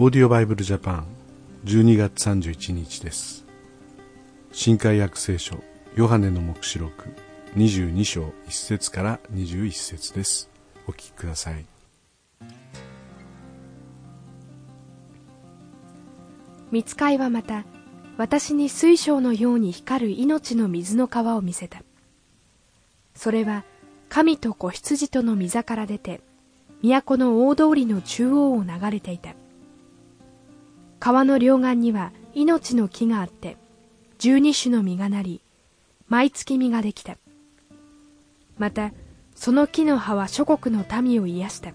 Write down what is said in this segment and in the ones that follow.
オーディオバイブルジャパン12月31日です。新海約聖書ヨハネの黙示録22章1節から21節です。お聞きください。見つかいはまた私に水晶のように光る命の水の川を見せた。それは神と子羊との御座から出て都の大通りの中央を流れていた。川の両岸には命の木があって十二種の実がなり毎月実ができた。またその木の葉は諸国の民を癒した。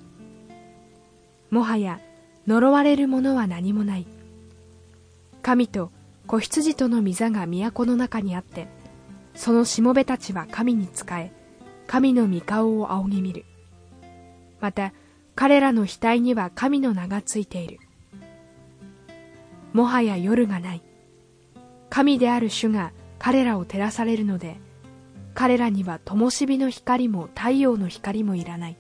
もはや呪われるものは何もない。神と子羊との御座が都の中にあってそのしもべたちは神に仕え神の御顔を仰ぎ見る。また彼らの額には神の名がついている。もはや夜がない。神である主が彼らを照らされるので彼らには灯火の光も太陽の光もいらない。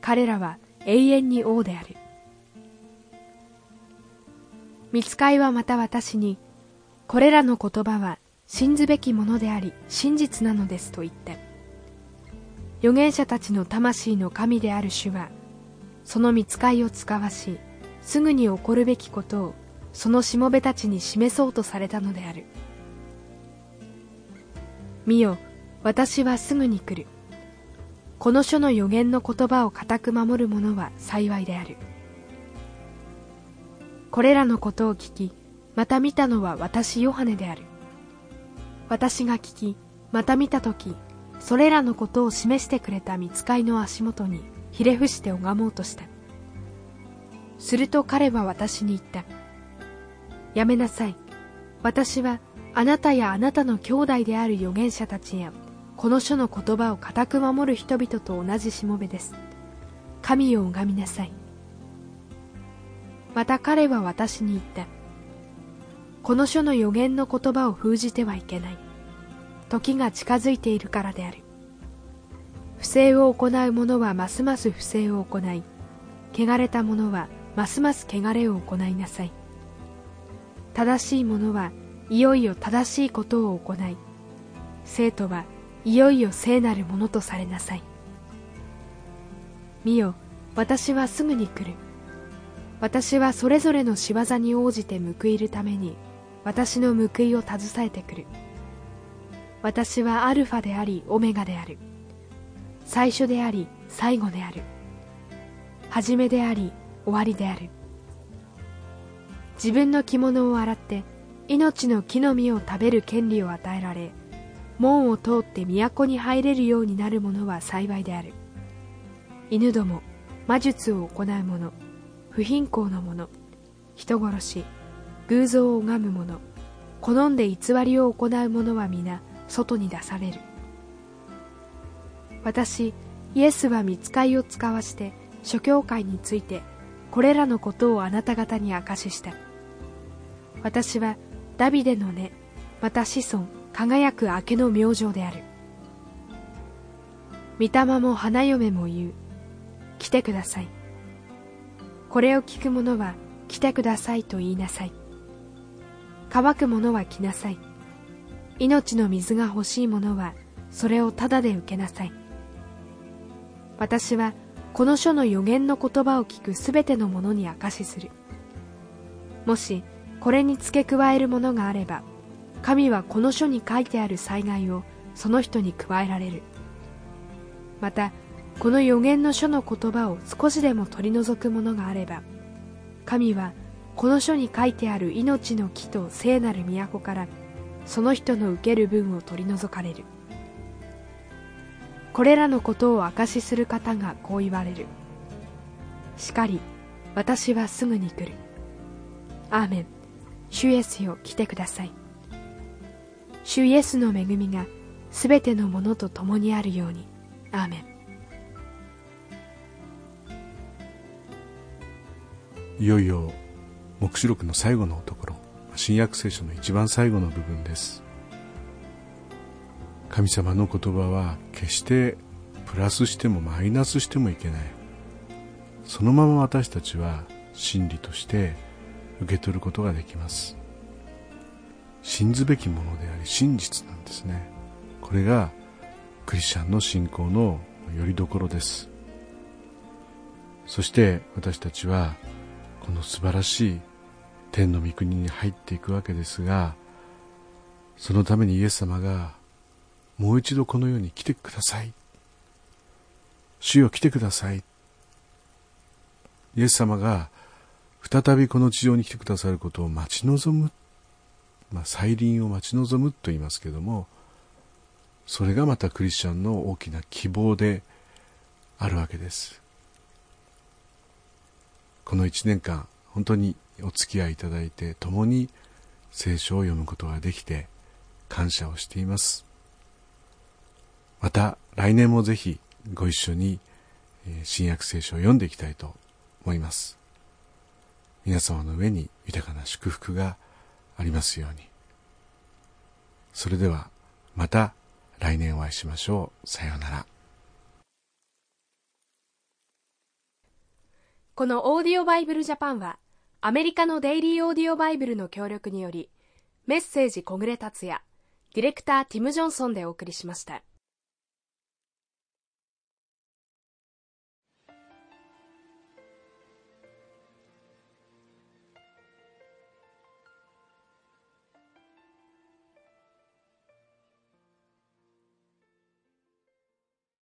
彼らは永遠に王である。見つかいはまた私にこれらの言葉は信ずべきものであり真実なのですと言って。預言者たちの魂の神である主はその見つかいを使わしすぐに起こるべきことをそのしもべたちに示そうとされたのである。見よ私はすぐに来る。この書の予言の言葉を固く守る者は幸いである。これらのことを聞きまた見たのは私ヨハネである。私が聞きまた見た時それらのことを示してくれた見つかいの足元にひれ伏して拝もうとした。すると彼は私に言った。やめなさい。私はあなたやあなたの兄弟である預言者たちやこの書の言葉を固く守る人々と同じしもべです。神を拝みなさい。また彼は私に言った。この書の予言の言葉を封じてはいけない。時が近づいているからである。不正を行う者はますます不正を行い汚れた者はますます汚れを行いなさい。正しい者はいよいよ正しいことを行い生徒はいよいよ聖なるものとされなさい。見よ私はすぐに来る。私はそれぞれの仕業に応じて報いるために私の報いを携えてくる。私はアルファでありオメガである。最初であり最後である。初めであり終わりである。自分の着物を洗って命の木の実を食べる権利を与えられ門を通って都に入れるようになる者は幸いである。犬ども魔術を行う者不貧困の者人殺し偶像を拝む者好んで偽りを行う者は皆外に出される。私イエスは見つかいを使わして諸教会についてこれらのことをあなた方に明かしした。私はダビデの根また子孫輝く明けの明星である。御霊も花嫁も言う。来てください。これを聞く者は来てくださいと言いなさい。乾く者は来なさい。命の水が欲しい者はそれをただで受けなさい。私はこの書の予言の言葉を聞くすべての者に証しする。もしこれに付け加えるものがあれば神はこの書に書いてある災害をその人に加えられる。またこの予言の書の言葉を少しでも取り除くものがあれば神はこの書に書いてある命の木と聖なる都からその人の受ける分を取り除かれる。これらのことを証しする方がこう言われる。しかり私はすぐに来る。アーメン。主イエスよ来てください。主イエスの恵みがすべてのものと共にあるように。アーメン。いよいよ黙示録の最後のところ新約聖書の一番最後の部分です。神様の言葉は決してプラスしてもマイナスしてもいけない。そのまま私たちは真理として受け取ることができます。信ずべきものであり真実なんですね。これがクリスチャンの信仰のよりどころです。そして私たちはこの素晴らしい天の御国に入っていくわけですがそのためにイエス様がもう一度この世に来てください。主よ来てください。イエス様が再びこの地上に来てくださることを待ち望む、まあ、再臨を待ち望むと言いますけどもそれがまたクリスチャンの大きな希望であるわけです。この一年間本当にお付き合いいただいて共に聖書を読むことができて感謝をしています。また来年もぜひご一緒に新約聖書を読んでいきたいと思います。皆様の上に豊かな祝福がありますように。それではまた来年お会いしましょう。さようなら。このオーディオバイブルジャパンはアメリカのデイリーオーディオバイブルの協力によりメッセージ小暮達也ディレクターティム・ジョンソンでお送りしました。